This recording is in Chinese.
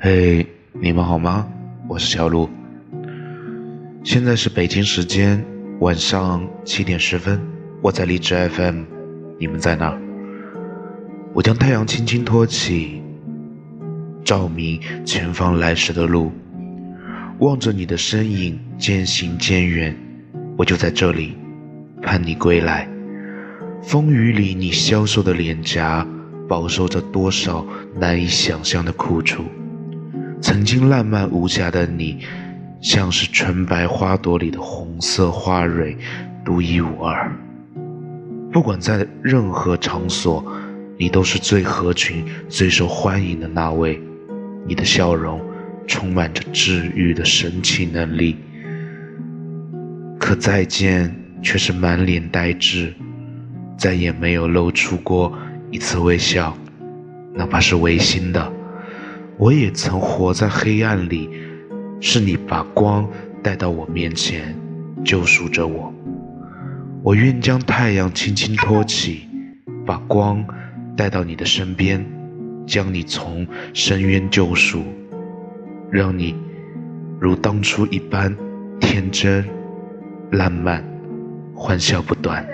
嘿，你们好吗？我是小鹿。现在是北京时间晚上七点十分，我在荔枝 FM，你们在哪？我将太阳轻轻托起，照明前方来时的路，望着你的身影渐行渐远，我就在这里盼你归来。风雨里，你消瘦的脸颊，饱受着多少难以想象的苦楚。曾经烂漫无瑕的你，像是纯白花朵里的红色花蕊，独一无二。不管在任何场所，你都是最合群、最受欢迎的那位。你的笑容充满着治愈的神奇能力，可再见却是满脸呆滞。再也没有露出过一次微笑，哪怕是违心的。我也曾活在黑暗里，是你把光带到我面前，救赎着我。我愿将太阳轻轻托起，把光带到你的身边，将你从深渊救赎，让你如当初一般天真、烂漫、欢笑不断。